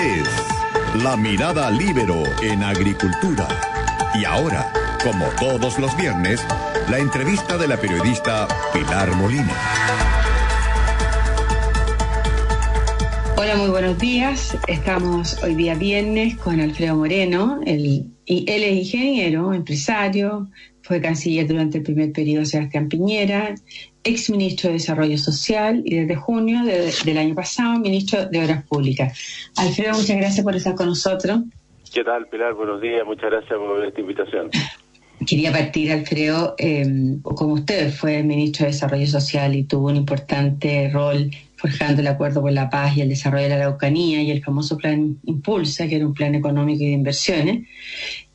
es La Mirada Libero en Agricultura. Y ahora, como todos los viernes, la entrevista de la periodista Pilar Molina. Hola, muy buenos días. Estamos hoy día viernes con Alfredo Moreno. Él, es ingeniero, empresario, fue canciller durante el primer periodo de Sebastián Piñera, ex ministro de Desarrollo Social y desde junio del año pasado ministro de Obras Públicas. Alfredo, muchas gracias por estar con nosotros. ¿Qué tal, Pilar? Buenos días, muchas gracias por esta invitación. Quería partir, Alfredo, eh, como usted fue ministro de Desarrollo Social y tuvo un importante rol forjando el acuerdo por la paz y el desarrollo de la Araucanía y el famoso plan Impulsa, que era un plan económico y de inversiones.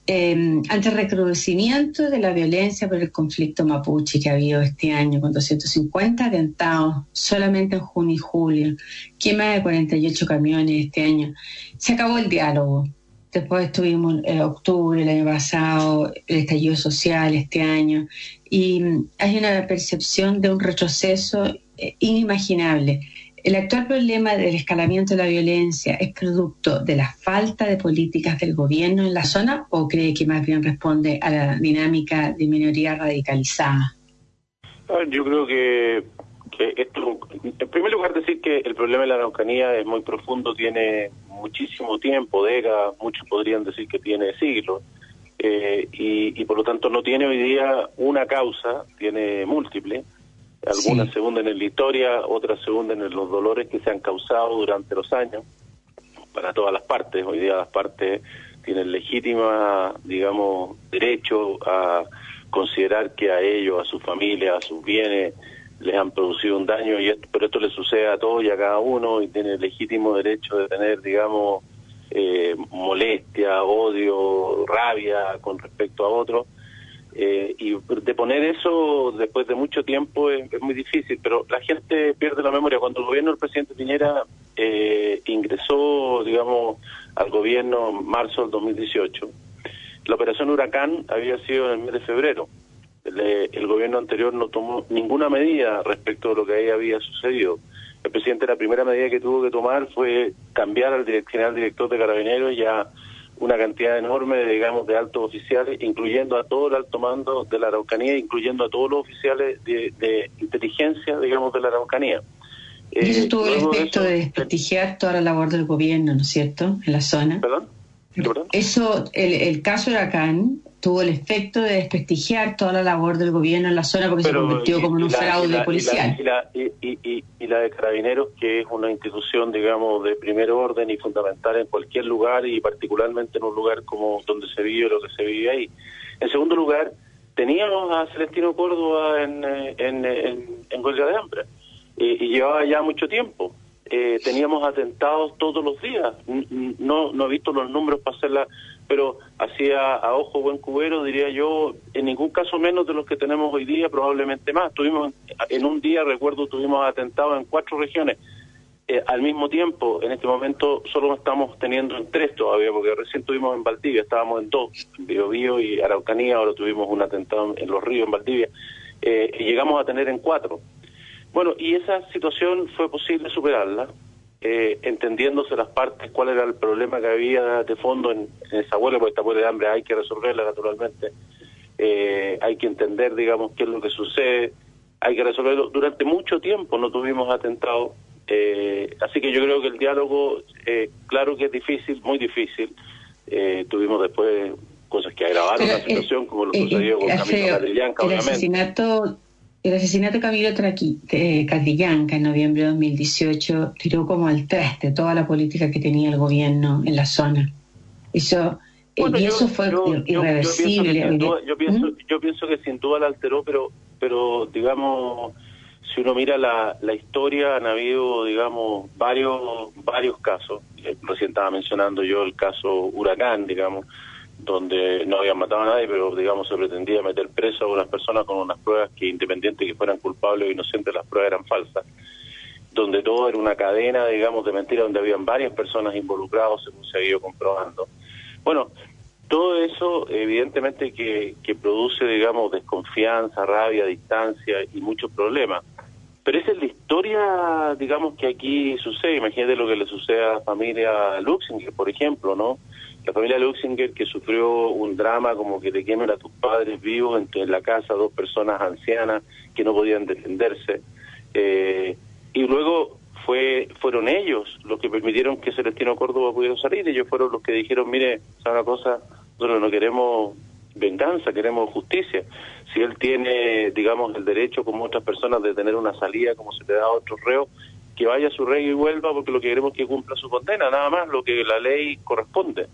Eh, ante el recrudecimiento de la violencia por el conflicto mapuche que ha habido este año, con 250 atentados solamente en junio y julio, quema de 48 camiones este año, se acabó el diálogo. Después estuvimos en octubre el año pasado, el estallido social este año, y hay una percepción de un retroceso eh, inimaginable. ¿El actual problema del escalamiento de la violencia es producto de la falta de políticas del gobierno en la zona o cree que más bien responde a la dinámica de minoría radicalizada? Yo creo que, esto, en primer lugar decir que el problema de la Araucanía es muy profundo, tiene muchísimo tiempo, décadas, muchos podrían decir que tiene siglos, eh, y, y por lo tanto no tiene hoy día una causa, tiene múltiples algunas se hunden en la historia, otras se hunden en los dolores que se han causado durante los años para todas las partes. Hoy día las partes tienen legítima, digamos, derecho a considerar que a ellos, a su familia, a sus bienes les han producido un daño, y esto, pero esto le sucede a todos y a cada uno y tiene legítimo derecho de tener, digamos, eh, molestia, odio, rabia con respecto a otros eh, y de poner eso después de mucho tiempo es, muy difícil, pero la gente pierde la memoria. Cuando el gobierno del presidente Piñera eh, ingresó, digamos, al gobierno en marzo del 2018, la operación Huracán había sido en el mes de febrero. El, el gobierno anterior no tomó ninguna medida respecto a lo que ahí había sucedido. El presidente la primera medida que tuvo que tomar fue cambiar al general director de Carabineros y a una cantidad enorme, digamos, de altos oficiales, incluyendo a todo el alto mando de la Araucanía, incluyendo a todos los oficiales de, inteligencia, digamos, de la Araucanía. Y eso eh, tuvo el efecto de, desprestigiar toda la labor del gobierno, ¿no es cierto?, en la zona. ¿Perdón? Eso, el, el caso Huracán tuvo el efecto de desprestigiar toda la labor del gobierno en la zona porque se convirtió como en un fraude policial. Y la, de Carabineros, que es una institución, digamos, de primer orden y fundamental en cualquier lugar y particularmente en un lugar como donde se vive lo que se vive ahí. En segundo lugar, teníamos a Celestino Córdoba en, en, en, huelga de hambre y, llevaba ya mucho tiempo. Eh, teníamos atentados todos los días. No, no he visto los números para hacerla pero hacía a ojo buen cubero, diría yo, en ningún caso menos de los que tenemos hoy día, probablemente más. Tuvimos, en un día, recuerdo, tuvimos atentados en cuatro regiones. Eh, al mismo tiempo, en este momento solo estamos teniendo en tres todavía, porque recién tuvimos en Valdivia, estábamos en dos, en Biobío y Araucanía, ahora tuvimos un atentado en Los Ríos, en Valdivia, eh, y llegamos a tener en cuatro. Bueno, y esa situación fue posible superarla, eh, entendiéndose las partes cuál era el problema que había de fondo en, esa huelga, porque esta huelga de hambre hay que resolverla naturalmente, eh, hay que entender, digamos, qué es lo que sucede, hay que resolverlo. Durante mucho tiempo no tuvimos atentados, eh, así que yo creo que el diálogo, claro que es difícil, muy difícil, tuvimos después cosas que agravaron la situación, como lo sucedió con Camilo Catrillanca, obviamente. Asesinato el asesinato de Camilo Catrillanca en noviembre de 2018 tiró como al traste toda la política que tenía el gobierno en la zona. Eso, y eso fue irreversible. Yo, pienso, yo, pienso, que sin duda la alteró, pero, pero digamos, si uno mira la, la historia, han habido, digamos, varios, varios casos. Eh, recién estaba mencionando yo el caso Huracán, digamos donde no habían matado a nadie, pero digamos se pretendía meter preso a unas personas con unas pruebas que independiente que fueran culpables o inocentes, las pruebas eran falsas, donde todo era una cadena, digamos, de mentiras, donde habían varias personas involucradas, según se ha ido comprobando. Bueno, todo eso evidentemente que, que produce, digamos, desconfianza, rabia, distancia y muchos problemas. Pero esa es la historia, digamos, que aquí sucede. Imagínate lo que le sucede a la familia Luxinger, por ejemplo, ¿no? La familia Luxinger que sufrió un drama como que te quemen a tus padres vivos en, la casa, dos personas ancianas que no podían defenderse. Eh, y luego fue fueron ellos los que permitieron que Celestino Córdoba pudiera salir. Ellos fueron los que dijeron, mire, ¿sabe una cosa? Nosotros no queremos venganza, queremos justicia. Si él tiene, digamos, el derecho, como otras personas, de tener una salida como se le da a otro reo, que vaya a su rey y vuelva, porque lo que queremos es que cumpla su condena, nada más lo que la ley corresponde.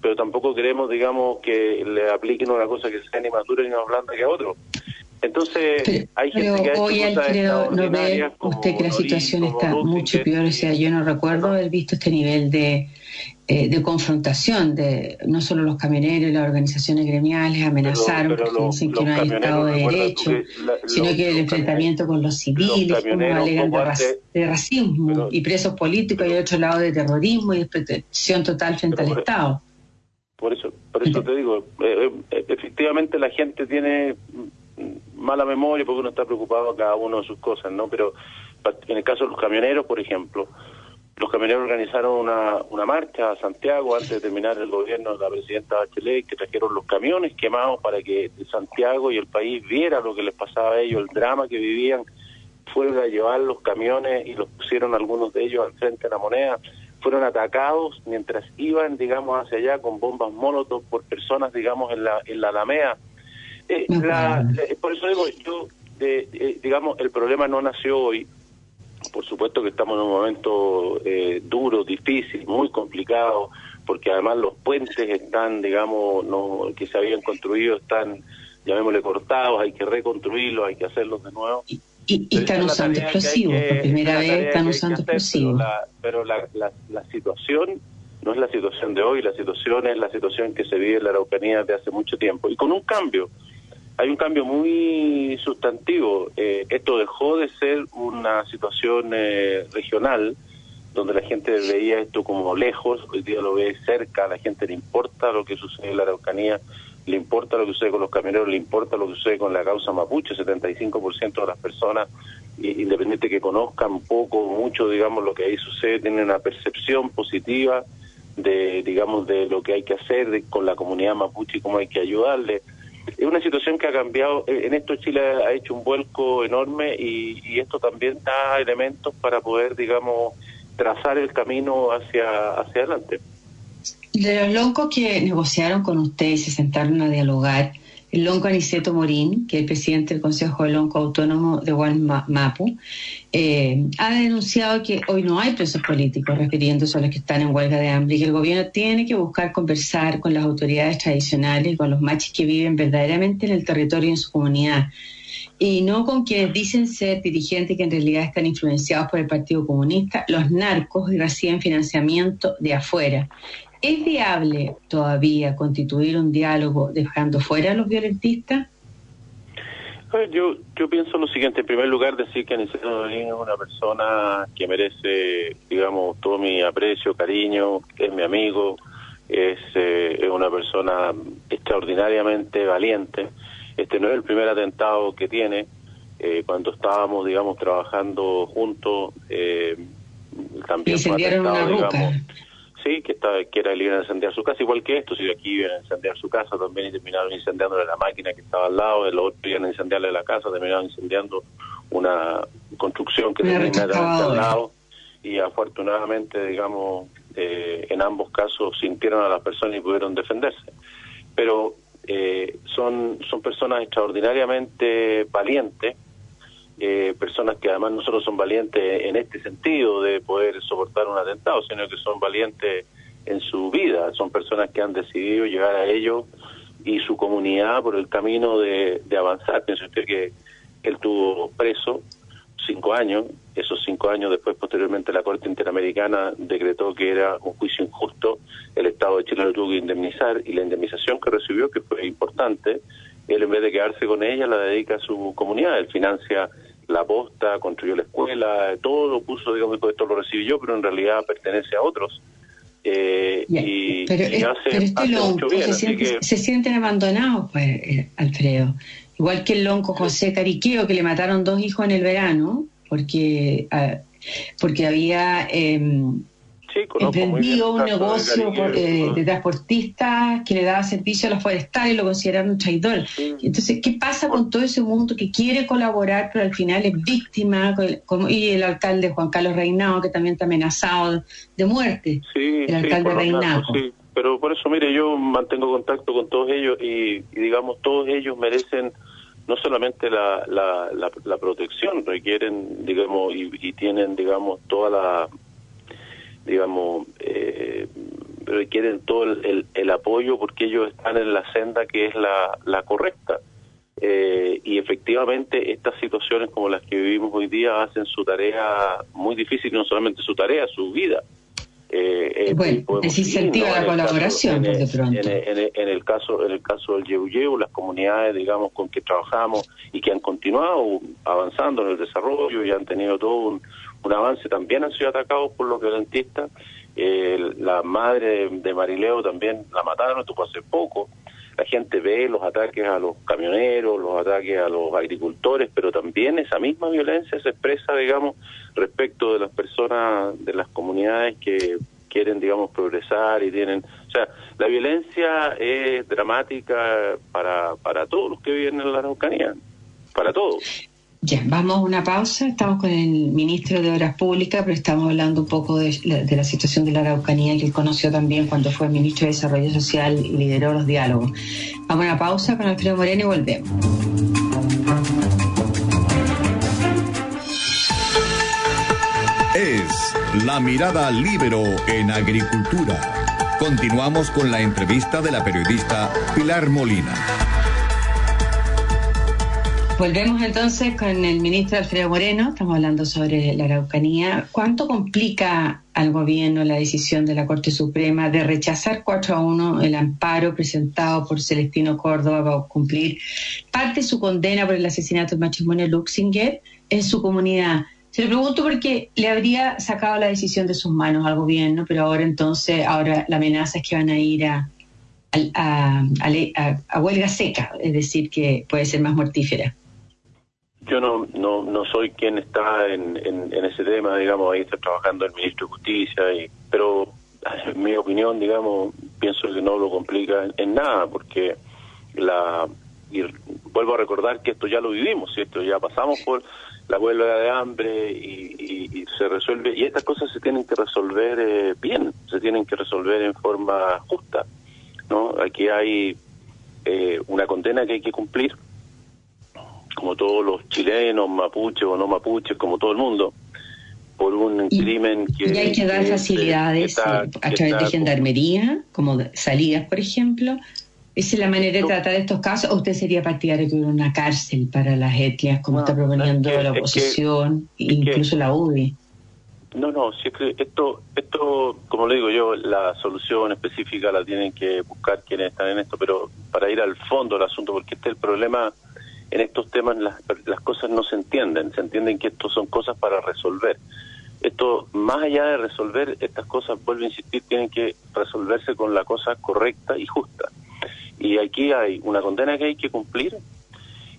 Pero tampoco queremos, digamos, que le apliquen una cosa que sea ni más dura ni más blanda que a otro. Entonces, hay gente que hoy creo no ve usted que la situación está mucho peor. O sea, yo no recuerdo haber visto este nivel de, eh, de confrontación de no solo los camioneros y las organizaciones gremiales amenazaron porque dicen que no hay Estado de Derecho, sino que el enfrentamiento con los civiles, como alegan de, racismo y presos políticos y otro lado de terrorismo y de protección total frente al Estado. Por eso, por eso te digo, eh, eh, efectivamente la gente tiene mala memoria porque uno está preocupado a cada uno de sus cosas, ¿no? Pero en el caso de los camioneros, por ejemplo, los camioneros organizaron una, una marcha a Santiago antes de terminar el gobierno de la presidenta Bachelet, que trajeron los camiones quemados para que Santiago y el país viera lo que les pasaba a ellos, el drama que vivían, fueron a llevar los camiones y los pusieron algunos de ellos al frente de la moneda, fueron atacados mientras iban, digamos, hacia allá con bombas molotov por personas, digamos, en la, en la Alameda eh, por eso digo, yo, digamos, el problema no nació hoy. Por supuesto que estamos en un momento eh, duro, difícil, muy complicado, porque además los puentes están, digamos, no, que se habían construido están, llamémosle, cortados, hay que reconstruirlos, hay que hacerlos de nuevo. Y, están usando explosivos, por primera vez están usando explosivos. Pero, la, la, la situación no es la situación de hoy, la situación es la situación que se vive en la Araucanía desde hace mucho tiempo. Y con un cambio, hay un cambio muy sustantivo. Eh, esto dejó de ser una situación eh, regional, donde la gente veía esto como lejos, hoy día lo ve cerca, a la gente le importa lo que sucede en la Araucanía, le importa lo que sucede con los camioneros, le importa lo que sucede con la causa mapuche, 75% de las personas, independiente que conozcan poco o mucho, digamos, lo que ahí sucede, tienen una percepción positiva de, digamos, de lo que hay que hacer con la comunidad mapuche y cómo hay que ayudarle es una situación que ha cambiado. Eh, en esto Chile ha hecho un vuelco enorme y, esto también da elementos para poder, digamos, trazar el camino hacia, hacia adelante. De los loncos que negociaron con ustedes y se sentaron a dialogar, lonco Aniceto Morín, que es el presidente del Consejo de Lonco Autónomo de Gualmapu, eh, ha denunciado que hoy no hay presos políticos, refiriéndose a los que están en huelga de hambre, y que el gobierno tiene que buscar conversar con las autoridades tradicionales con los machis que viven verdaderamente en el territorio y en su comunidad, y no con quienes dicen ser dirigentes que en realidad están influenciados por el Partido Comunista, los narcos y reciben financiamiento de afuera. ¿Es viable todavía constituir un diálogo dejando fuera a los violentistas? Yo, yo pienso lo siguiente, en primer lugar decir que Aniceto Dolín es una persona que merece, digamos, todo mi aprecio, cariño, es mi amigo, es, eh, es una persona extraordinariamente valiente. Este no es el primer atentado que tiene. Eh, cuando estábamos, digamos, trabajando juntos, eh, también fue atentado, digamos, sí, que, estaba, que era iban a incendiar su casa, igual que esto, si aquí iban a incendiar su casa también y terminaron incendiándole la máquina que estaba al lado, el otro iban a incendiarle la casa, terminaron incendiando una construcción que tenía al lado y afortunadamente, digamos, eh, en ambos casos sintieron a las personas y pudieron defenderse. Pero eh, son, son personas extraordinariamente valientes, eh, personas que además no solo son valientes en este sentido de poder soportar un atentado, sino que son valientes en su vida, son personas que han decidido llegar a ello y su comunidad por el camino de, avanzar. Pienso usted que él tuvo preso cinco años, esos cinco años después posteriormente la Corte Interamericana decretó que era un juicio injusto, el Estado de Chile lo tuvo que indemnizar y la indemnización que recibió, que fue importante, él en vez de quedarse con ella la dedica a su comunidad, él financia la posta, construyó la escuela, todo lo puso, digamos, esto lo recibí yo, pero en realidad pertenece a otros. Eh, y, pero, hace, este se, sienten abandonados, pues, eh, Alfredo. Igual que el lonco José Cariqueo, que le mataron dos hijos en el verano, porque, ah, porque había em, emprendió un negocio eh, de transportista que le daba servicio a los forestales y lo consideraron un traidor. Entonces, ¿qué pasa con todo ese mundo que quiere colaborar, pero al final es víctima? Como, y el alcalde Juan Carlos Reinao, que también está amenazado de muerte. el alcalde Reinao. Pero por eso, mire, yo mantengo contacto con todos ellos y, digamos, todos ellos merecen no solamente la, la, la, protección, requieren, digamos, y tienen, digamos, toda la digamos, eh, requieren todo el, el, apoyo porque ellos están en la senda que es la, la correcta. Eh, y efectivamente estas situaciones como las que vivimos hoy día hacen su tarea muy difícil, no solamente su tarea, su vida. Eh, bueno, desincentiva la colaboración, en el, En, el, caso en el caso del Yeu las comunidades, digamos, con que trabajamos y que han continuado avanzando en el desarrollo y han tenido todo un, un avance, también han sido atacados por los violentistas. la madre de Marileo también la mataron, esto hace poco. La gente ve los ataques a los camioneros, los ataques a los agricultores, pero también esa misma violencia se expresa, digamos, respecto de las personas, de las comunidades que quieren, digamos, progresar y tienen... O sea, la violencia es dramática para, para todos los que viven en la Araucanía, para todos. Ya, vamos a una pausa. Estamos con el ministro de Obras Públicas, pero estamos hablando un poco de la, situación de la Araucanía que él conoció también cuando fue ministro de Desarrollo Social y lideró los diálogos. Vamos a una pausa con Alfredo Moreno y volvemos. Es la mirada libero en agricultura. Continuamos con la entrevista de la periodista Pilar Molina. Volvemos entonces con el ministro Alfredo Moreno, estamos hablando sobre la Araucanía. ¿Cuánto complica al gobierno la decisión de la Corte Suprema de rechazar 4 a 1 el amparo presentado por Celestino Córdoba para cumplir parte de su condena por el asesinato del matrimonio Luxinger en su comunidad? Se lo pregunto porque le habría sacado la decisión de sus manos al gobierno, pero ahora entonces, ahora la amenaza es que van a ir a, a huelga seca, es decir, que puede ser más mortífera. Yo no, no, no soy quien está en, en, ese tema, digamos, ahí está trabajando el ministro de Justicia, y, pero en mi opinión, digamos, pienso que no lo complica en, nada, porque la y vuelvo a recordar que esto ya lo vivimos, ¿cierto? Ya pasamos por la huelga de hambre y, se resuelve, y estas cosas se tienen que resolver eh, bien, se tienen que resolver en forma justa, ¿no? Aquí hay eh, una condena que hay que cumplir, como todos los chilenos, mapuches o no mapuches, como todo el mundo, por un crimen que... Y hay que dar facilidades a través de gendarmería, como salidas, por ejemplo. ¿Esa es la manera de tratar estos casos? ¿O usted sería partidario de una cárcel para las etnias, como está proponiendo la oposición, incluso la UDI? No, no, si es que esto, esto, como le digo yo, la solución específica la tienen que buscar quienes están en esto, pero para ir al fondo del asunto, porque este es el problema en estos temas las, las cosas no se entienden, se entienden que esto son cosas para resolver. Esto, más allá de resolver estas cosas, vuelvo a insistir, tienen que resolverse con la cosa correcta y justa. Y aquí hay una condena que hay que cumplir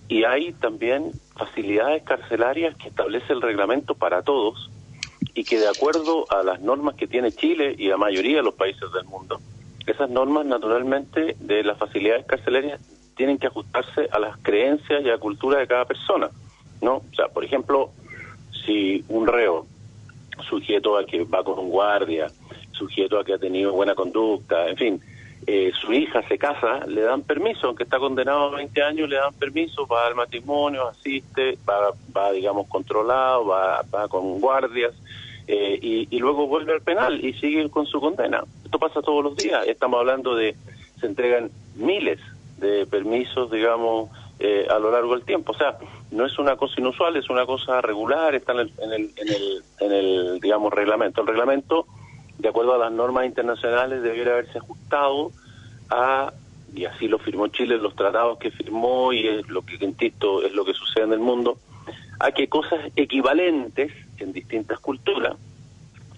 y hay también facilidades carcelarias que establece el reglamento para todos y que de acuerdo a las normas que tiene Chile y la mayoría de los países del mundo, esas normas naturalmente de las facilidades carcelarias tienen que ajustarse a las creencias y a la cultura de cada persona, ¿no? O sea, por ejemplo, si un reo, sujeto a que va con un guardia, sujeto a que ha tenido buena conducta, en fin, eh, su hija se casa, le dan permiso, aunque está condenado a 20 años, le dan permiso, va al matrimonio, asiste, va, va digamos, controlado, va, va con guardias, eh, y, y, luego vuelve al penal y sigue con su condena. Esto pasa todos los días, estamos hablando de, se entregan miles de permisos, digamos, eh, a lo largo del tiempo. O sea, no es una cosa inusual, es una cosa regular, está en el, en el, en el, en el digamos, reglamento. El reglamento, de acuerdo a las normas internacionales, debiera haberse ajustado a, y así lo firmó Chile, los tratados que firmó, y es lo que, insisto, es lo que sucede en el mundo, a que cosas equivalentes en distintas culturas,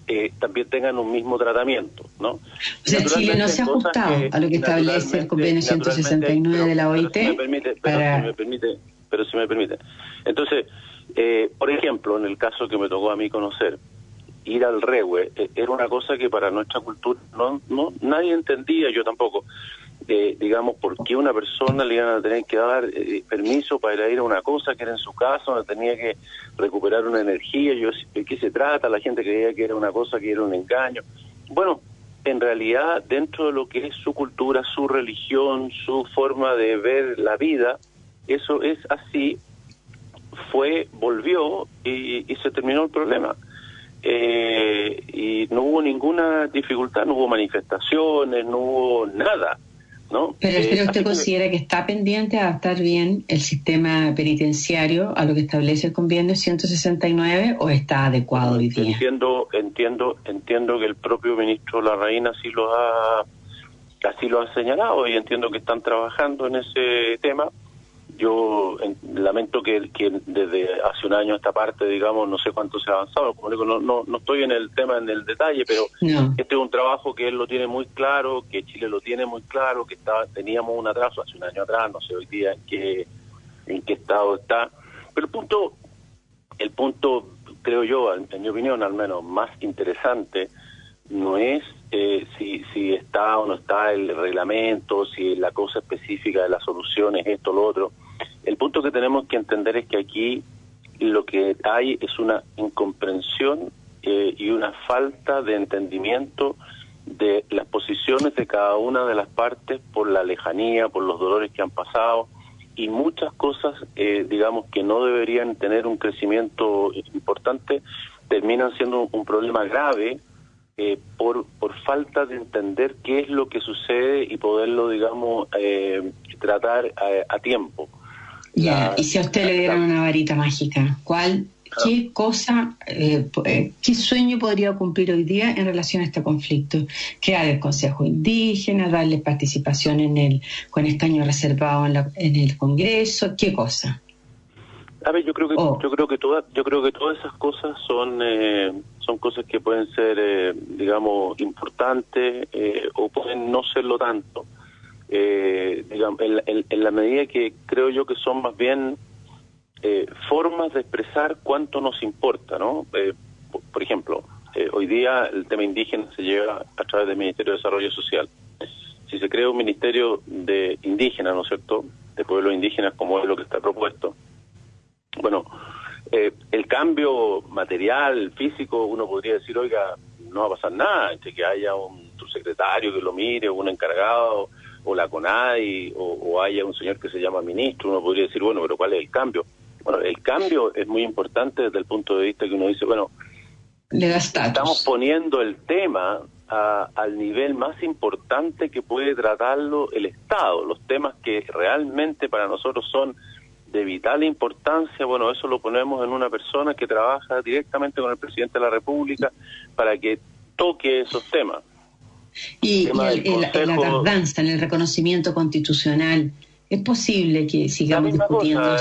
eh, también tengan un mismo tratamiento, ¿no? O sea, Chile no se ha ajustado a lo que establece el convenio 169 de la OIT. Pero si me permite, pero si me permite. Entonces, Eh, por ejemplo, en el caso que me tocó a mí conocer, ir al regue eh, era una cosa que para nuestra cultura no, no nadie entendía, yo tampoco. Eh, digamos, por qué una persona le iban a tener que dar eh, permiso para ir a una cosa que era en su casa, donde tenía que recuperar una energía. Yo, ¿De qué se trata? La gente creía que era una cosa que era un engaño. Bueno, en realidad, dentro de lo que es su cultura, su religión, su forma de ver la vida, eso es así, fue, volvió y, y se terminó el problema. Eh, y no hubo ninguna dificultad, no hubo manifestaciones, no hubo nada. ¿No? Pero, eh, usted considera que está pendiente a adaptar bien el sistema penitenciario a lo que establece el convenio 169 o está adecuado hoy día? Entiendo, entiendo, entiendo que el propio ministro Larraín así lo ha así lo ha señalado y entiendo que están trabajando en ese tema yo lamento que, que, desde hace un año esta parte, digamos, no sé cuánto se ha avanzado, como digo, no, no, no estoy en el tema, en el detalle, pero este es un trabajo que él lo tiene muy claro, que Chile lo tiene muy claro, que estaba, teníamos un atraso hace un año atrás, no sé hoy día en qué, en qué estado está, pero el punto, el punto, creo yo, en, mi opinión al menos, más interesante, no es eh, si, si está o no está el reglamento, si la cosa específica de la solución es esto o lo otro, el punto que tenemos que entender es que aquí lo que hay es una incomprensión eh, y una falta de entendimiento de las posiciones de cada una de las partes por la lejanía, por los dolores que han pasado y muchas cosas, eh, digamos, que no deberían tener un crecimiento importante, terminan siendo un, problema grave eh, por, por falta de entender qué es lo que sucede y poderlo, digamos, tratar a tiempo. Ya, y si a usted le dieran una varita mágica, ¿cuál, qué cosa, eh, eh, qué sueño podría cumplir hoy día en relación a este conflicto? Crear el Consejo Indígena, darle participación en el, con escaño reservado en, el Congreso, ¿qué cosa? A ver, yo creo que oh. yo creo que todas yo creo que todas esas cosas son eh, son cosas que pueden ser digamos importantes o pueden no serlo tanto eh, digamos, en, la medida que creo yo que son más bien eh, formas de expresar cuánto nos importa, ¿no? Eh, por, ejemplo, eh, hoy día el tema indígena se lleva a través del Ministerio de Desarrollo Social. Si se crea un ministerio de indígena, ¿no es cierto?, de pueblos indígenas como es lo que está propuesto, bueno, el cambio material, físico, uno podría decir, oiga, no va a pasar nada, entre que haya un subsecretario que lo mire, un encargado, o la CONADI o, haya un señor que se llama ministro, uno podría decir, bueno, pero ¿cuál es el cambio? Bueno, el cambio es muy importante desde el punto de vista que uno dice, bueno, estamos poniendo el tema al nivel más importante que puede tratarlo el Estado, los temas que realmente para nosotros son de vital importancia, bueno, eso lo ponemos en una persona que trabaja directamente con el presidente de la República para que toque esos temas. Y, la tardanza en el reconocimiento constitucional, ¿es posible que sigamos discutiendo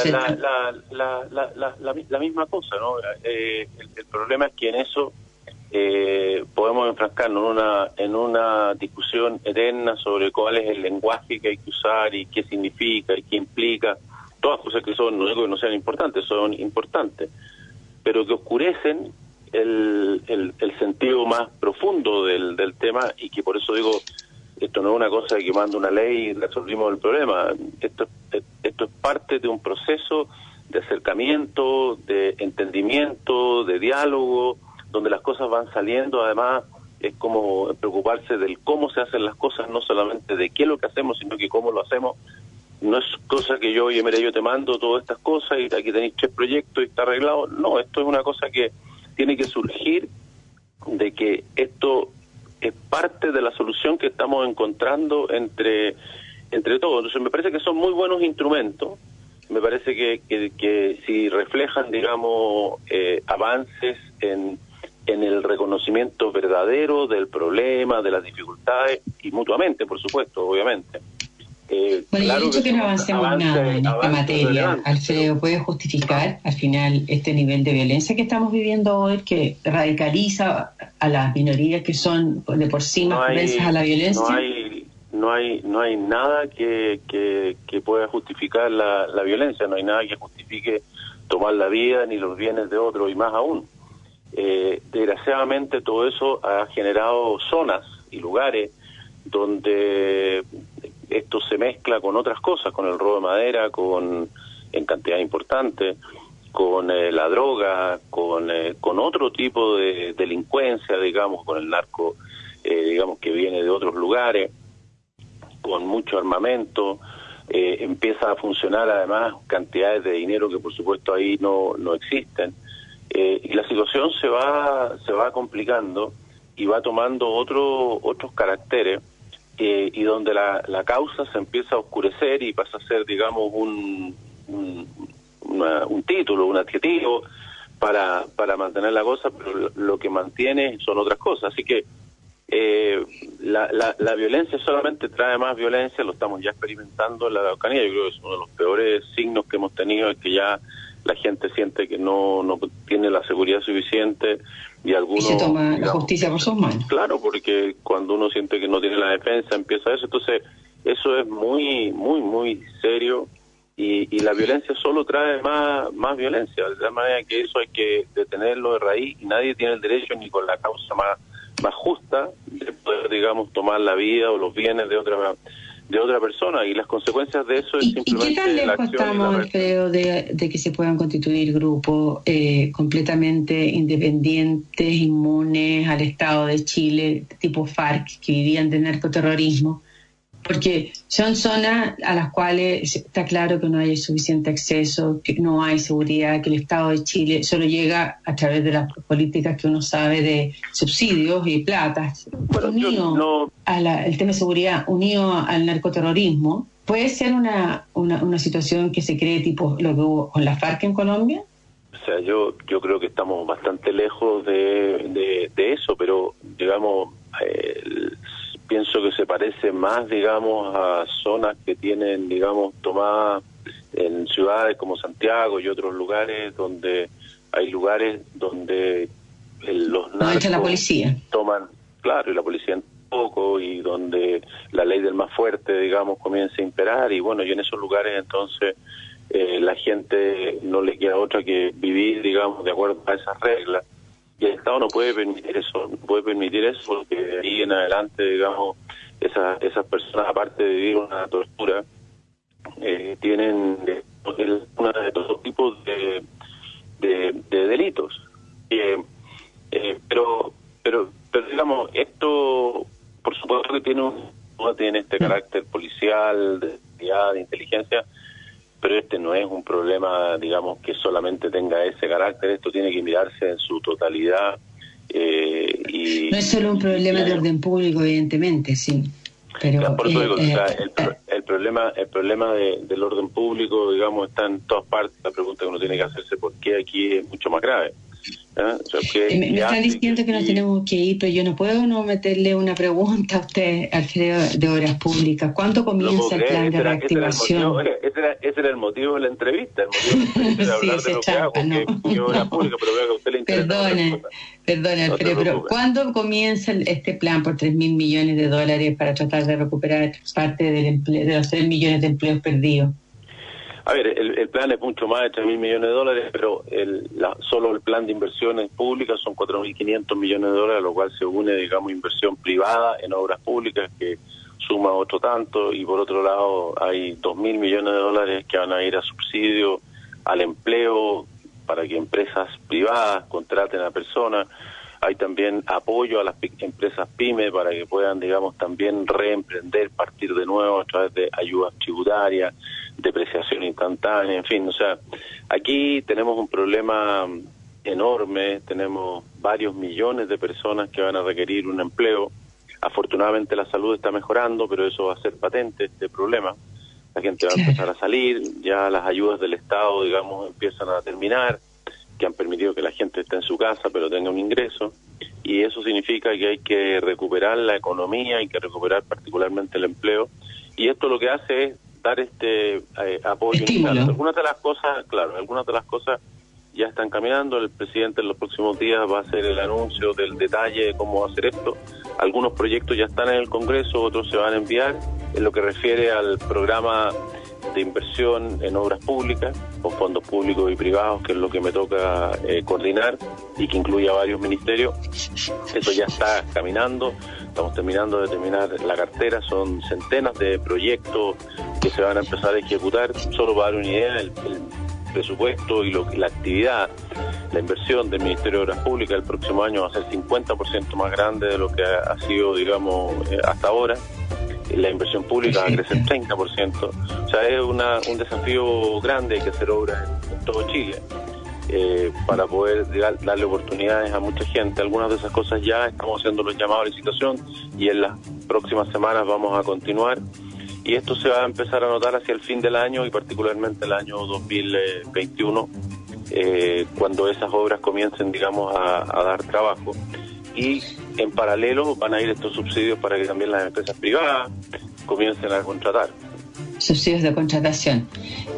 la, la, misma cosa, ¿no? Eh, el, problema es que en eso eh, podemos enfrascarnos en una, en una discusión eterna sobre cuál es el lenguaje que hay que usar y qué significa y qué implica. Todas cosas que son, no digo que no sean importantes, son importantes, pero que oscurecen el, el, sentido más profundo del, del tema y que por eso digo, esto no es una cosa que manda una ley y resolvimos el problema, esto, esto es parte de un proceso de acercamiento, de entendimiento, de diálogo, donde las cosas van saliendo, además es como preocuparse del cómo se hacen las cosas, no solamente de qué es lo que hacemos, sino que cómo lo hacemos. No es cosa que yo, oye, mira, yo te mando todas estas cosas y aquí tenéis tres proyectos y está arreglado. No, esto es una cosa que tiene que surgir de que esto es parte de la solución que estamos encontrando entre, entre todos. Entonces me parece que son muy buenos instrumentos, me parece que, que, si reflejan, digamos, eh, avances en, en el reconocimiento verdadero del problema, de las dificultades, y mutuamente, por supuesto, obviamente. Eh, bueno, claro dicho que, no avancemos nada en esta materia, Alfredo, ¿puede justificar al final este nivel de violencia que estamos viviendo hoy, que radicaliza a las minorías que son de por sí más no a la violencia? No hay, no hay, no hay nada que, que, pueda justificar la, la violencia, no hay nada que justifique tomar la vida ni los bienes de otros y más aún. Eh, desgraciadamente todo eso ha generado zonas y lugares donde esto se mezcla con otras cosas, con el robo de madera, con en cantidad importante, con eh, la droga, con, eh, con otro tipo de delincuencia, digamos, con el narco, digamos, que viene de otros lugares, con mucho armamento, empieza a funcionar además cantidades de dinero que por supuesto ahí no, no existen. y la situación se va, se va complicando y va tomando otro, otros caracteres eh, y donde la, la, causa se empieza a oscurecer y pasa a ser, digamos, un, un, título, un adjetivo para, para mantener la cosa, pero lo, que mantiene son otras cosas. Así que eh, la, la, violencia solamente trae más violencia, lo estamos ya experimentando en la Araucanía, yo creo que es uno de los peores signos que hemos tenido, es que ya la gente siente que no, no tiene la seguridad suficiente y algunos... se toma la justicia por sus manos. Claro, porque cuando uno siente que no tiene la defensa empieza eso, entonces eso es muy, muy, muy serio y, y la violencia solo trae más, más violencia, de tal manera que eso hay que detenerlo de raíz y nadie tiene el derecho ni con la causa más, más justa de poder, digamos, tomar la vida o los bienes de otra de otra persona y las consecuencias de eso es simplemente ¿Y qué tan lejos estamos, creo, de, que se puedan constituir grupos eh, completamente independientes, inmunes al Estado de Chile, tipo FARC, que vivían de narcoterrorismo? Porque son zonas a las cuales está claro que no hay suficiente acceso, que no hay seguridad, que el Estado de Chile solo llega a través de las políticas que uno sabe de subsidios y platas. unido al tema de seguridad, unido al narcoterrorismo, ¿puede ser una, una, situación que se cree tipo lo que hubo con la FARC en Colombia? O sea, yo, yo creo que estamos bastante lejos de, de, eso, pero digamos, eh, pienso que se parece más, digamos, a zonas que tienen, digamos, tomadas en ciudades como Santiago y otros lugares donde hay lugares donde los narcos la policía. toman, claro, y la policía un poco y donde la ley del más fuerte, digamos, comienza a imperar y bueno, y en esos lugares entonces eh, la gente no le queda otra que vivir, digamos, de acuerdo a esas reglas y el Estado no puede permitir eso, no puede permitir eso porque de ahí en adelante, digamos, esas, esas personas, aparte de vivir una tortura, eh, tienen una de todos tipos de, de, delitos. Eh, eh, pero, pero, pero digamos, esto, por supuesto que tiene un, tiene este mm. carácter policial, de, de inteligencia, pero este no es un problema, digamos, que solamente tenga ese carácter, esto tiene que mirarse en su totalidad. Eh, y, no es solo un problema de orden público, evidentemente, sí. Pero, por eso eh, eh, el, problema, el problema del orden público, digamos, está en todas partes. La pregunta que uno tiene que hacerse, ¿por qué aquí es mucho más grave? ¿Ah? me, están diciendo que nos tenemos que ir, pero yo no puedo no meterle una pregunta a usted, Alfredo, de Obras Públicas. ¿Cuándo comienza el plan de reactivación? Ese era, el motivo de la entrevista. El motivo de la entrevista era sí, hablar de lo que hago, que, Obras Públicas, pero veo que a usted le interesa. Perdone, perdone Alfredo, pero ¿cuándo comienza este plan por 3 mil millones de dólares para tratar de recuperar parte del empleo, de los 3 millones de empleos perdidos? A ver, el, plan es mucho más de 3 mil millones de dólares, pero el, la, solo el plan de inversiones públicas son 4.500 millones de dólares, a lo cual se une, digamos, inversión privada en obras públicas que suma otro tanto, y por otro lado hay 2 mil millones de dólares que van a ir a subsidio al empleo para que empresas privadas contraten a personas. Hay también apoyo a las empresas pymes para que puedan, digamos, también reemprender, partir de nuevo a través de ayudas tributarias depreciación instantánea, en fin, o sea, aquí tenemos un problema enorme, tenemos varios millones de personas que van a requerir un empleo. Afortunadamente la salud está mejorando, pero eso va a ser patente, este problema. La gente va a empezar a salir, ya las ayudas del Estado, digamos, empiezan a terminar, que han permitido que la gente esté en su casa, pero tenga un ingreso. Y eso significa que hay que recuperar la economía, hay que recuperar particularmente el empleo. Y esto lo que hace es dar este eh, apoyo Algunas de las cosas, claro, algunas de las cosas ya están caminando. El presidente en los próximos días va a hacer el anuncio del detalle de cómo va a hacer esto. Algunos proyectos ya están en el Congreso, otros se van a enviar. En lo que refiere al programa de inversión en obras públicas, con fondos públicos y privados, que es lo que me toca eh, coordinar y que incluye a varios ministerios. Eso ya está caminando, estamos terminando de terminar la cartera, son centenas de proyectos que se van a empezar a ejecutar. Solo para dar una idea, el, presupuesto y lo, la actividad, la inversión del Ministerio de Obras Públicas el próximo año va a ser 50% más grande de lo que ha, sido, digamos, eh, hasta ahora la inversión pública va a crecer 30%. O sea, es una, un desafío grande, hay que hacer obras en, todo Chile. Eh, para poder darle oportunidades a mucha gente. Algunas de esas cosas ya estamos haciendo los llamados a licitación y en las próximas semanas vamos a continuar. Y esto se va a empezar a notar hacia el fin del año y particularmente el año 2021, eh, cuando esas obras comiencen, digamos, a, a dar trabajo. Y en paralelo van a ir estos subsidios para que también las empresas privadas comiencen a contratar subsidios de contratación.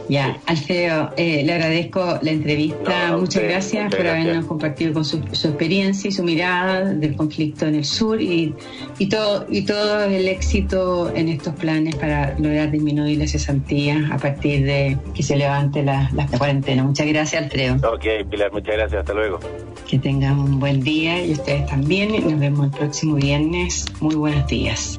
Ya, Alfredo, eh, le agradezco la entrevista. muchas gracias por habernos compartido con su, experiencia y su mirada del conflicto en el sur y, y, todo, y todo el éxito en estos planes para lograr disminuir la cesantía a partir de que se levante la, la cuarentena. Muchas gracias, Alfredo. Ok, Pilar, muchas gracias. Hasta luego. Que tengan un buen día y ustedes también. Nos vemos el próximo viernes. Muy buenos días.